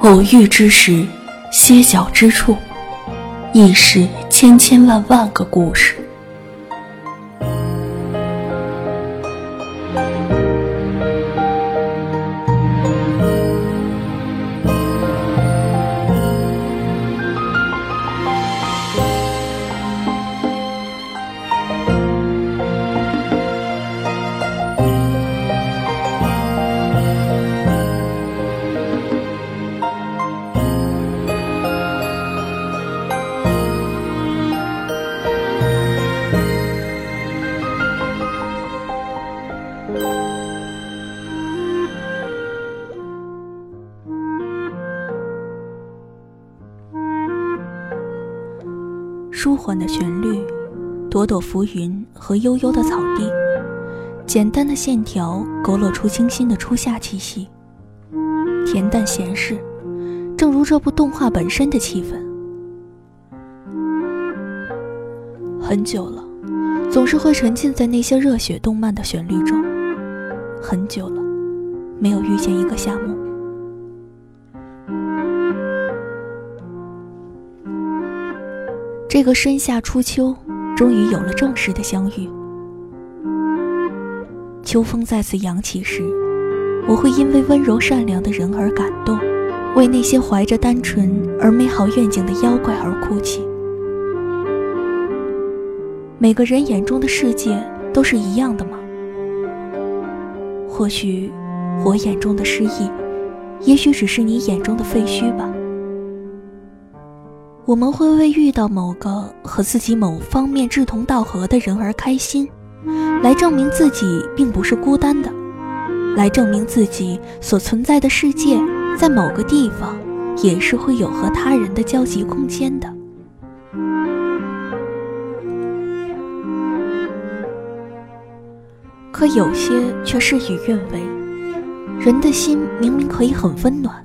偶遇之时，歇脚之处，亦是千千万万个故事。舒缓的旋律，朵朵浮云和悠悠的草地，简单的线条勾勒出清新的初夏气息。恬淡闲适，正如这部动画本身的气氛。很久了，总是会沉浸在那些热血动漫的旋律中。很久了，没有遇见一个夏目。这个深夏初秋，终于有了正式的相遇。秋风再次扬起时，我会因为温柔善良的人而感动，为那些怀着单纯而美好愿景的妖怪而哭泣。每个人眼中的世界都是一样的吗？或许，我眼中的诗意，也许只是你眼中的废墟吧。我们会为遇到某个和自己某方面志同道合的人而开心，来证明自己并不是孤单的，来证明自己所存在的世界在某个地方也是会有和他人的交集空间的。可有些却事与愿违，人的心明明可以很温暖，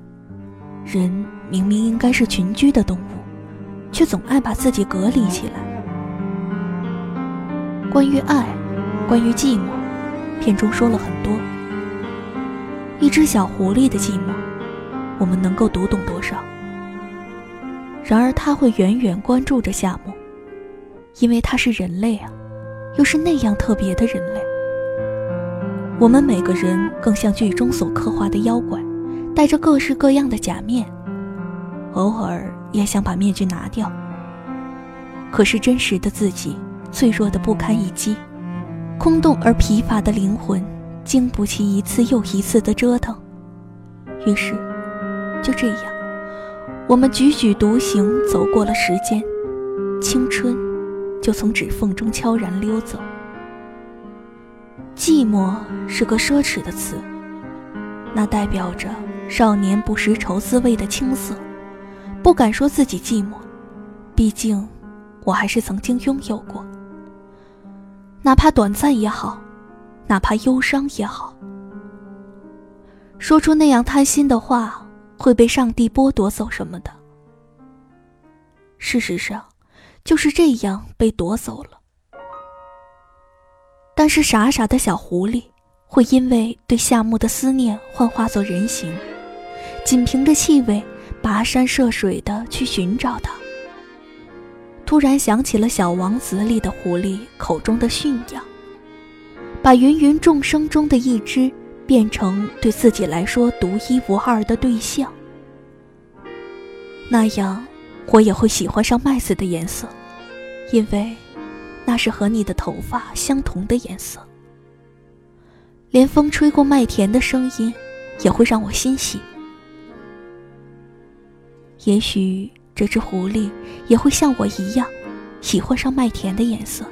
人明明应该是群居的动物。却总爱把自己隔离起来。关于爱，关于寂寞，片中说了很多。一只小狐狸的寂寞，我们能够读懂多少？然而，它会远远关注着夏目，因为它是人类啊，又是那样特别的人类。我们每个人更像剧中所刻画的妖怪，戴着各式各样的假面。偶尔也想把面具拿掉，可是真实的自己脆弱的不堪一击，空洞而疲乏的灵魂经不起一次又一次的折腾。于是，就这样，我们踽踽独行，走过了时间，青春就从指缝中悄然溜走。寂寞是个奢侈的词，那代表着少年不识愁滋味的青涩。不敢说自己寂寞，毕竟我还是曾经拥有过。哪怕短暂也好，哪怕忧伤也好。说出那样贪心的话，会被上帝剥夺走什么的？事实上，就是这样被夺走了。但是傻傻的小狐狸，会因为对夏木的思念幻化作人形，仅凭着气味。跋山涉水的去寻找他。突然想起了《小王子》里的狐狸口中的驯养，把芸芸众生中的一只变成对自己来说独一无二的对象。那样，我也会喜欢上麦子的颜色，因为那是和你的头发相同的颜色。连风吹过麦田的声音，也会让我欣喜。也许这只狐狸也会像我一样，喜欢上麦田的颜色。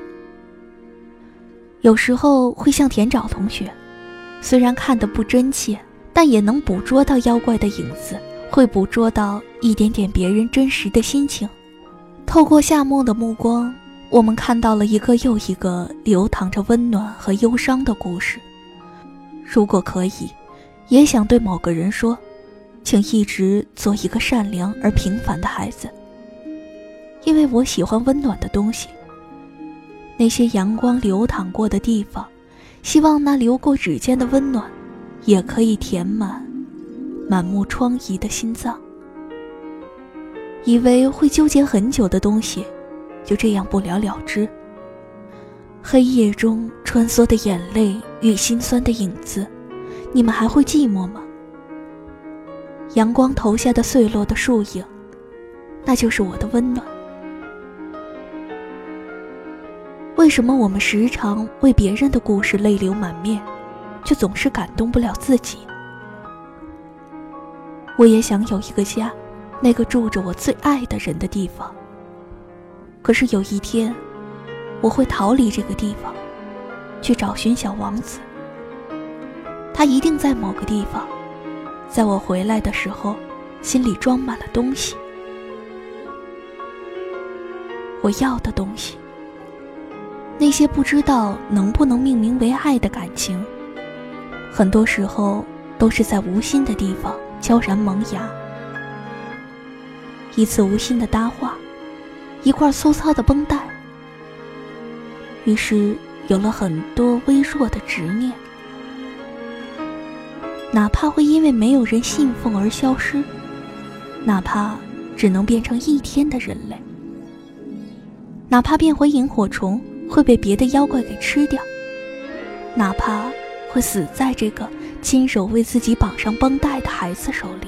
有时候会像田沼同学，虽然看得不真切，但也能捕捉到妖怪的影子，会捕捉到一点点别人真实的心情。透过夏末的目光，我们看到了一个又一个流淌着温暖和忧伤的故事。如果可以，也想对某个人说。请一直做一个善良而平凡的孩子，因为我喜欢温暖的东西。那些阳光流淌过的地方，希望那流过指尖的温暖，也可以填满满目疮痍的心脏。以为会纠结很久的东西，就这样不了了之。黑夜中穿梭的眼泪与心酸的影子，你们还会寂寞吗？阳光投下的碎落的树影，那就是我的温暖。为什么我们时常为别人的故事泪流满面，却总是感动不了自己？我也想有一个家，那个住着我最爱的人的地方。可是有一天。我会逃离这个地方，去找寻小王子。他一定在某个地方，在我回来的时候，心里装满了东西。我要的东西，那些不知道能不能命名为爱的感情，很多时候都是在无心的地方悄然萌芽。一次无心的搭话，一块粗糙的绷带。于是有了很多微弱的执念，哪怕会因为没有人信奉而消失，哪怕只能变成一天的人类，哪怕变回萤火虫会被别的妖怪给吃掉，哪怕会死在这个亲手为自己绑上绷带的孩子手里，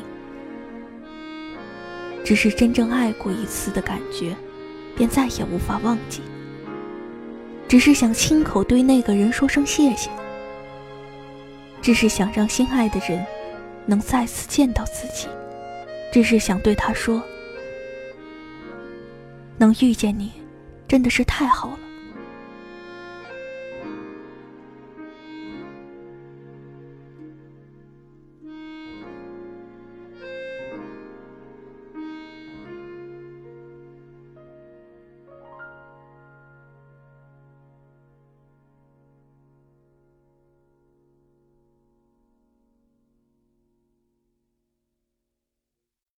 只是真正爱过一次的感觉，便再也无法忘记。只是想亲口对那个人说声谢谢，只是想让心爱的人能再次见到自己，只是想对他说：能遇见你，真的是太好了。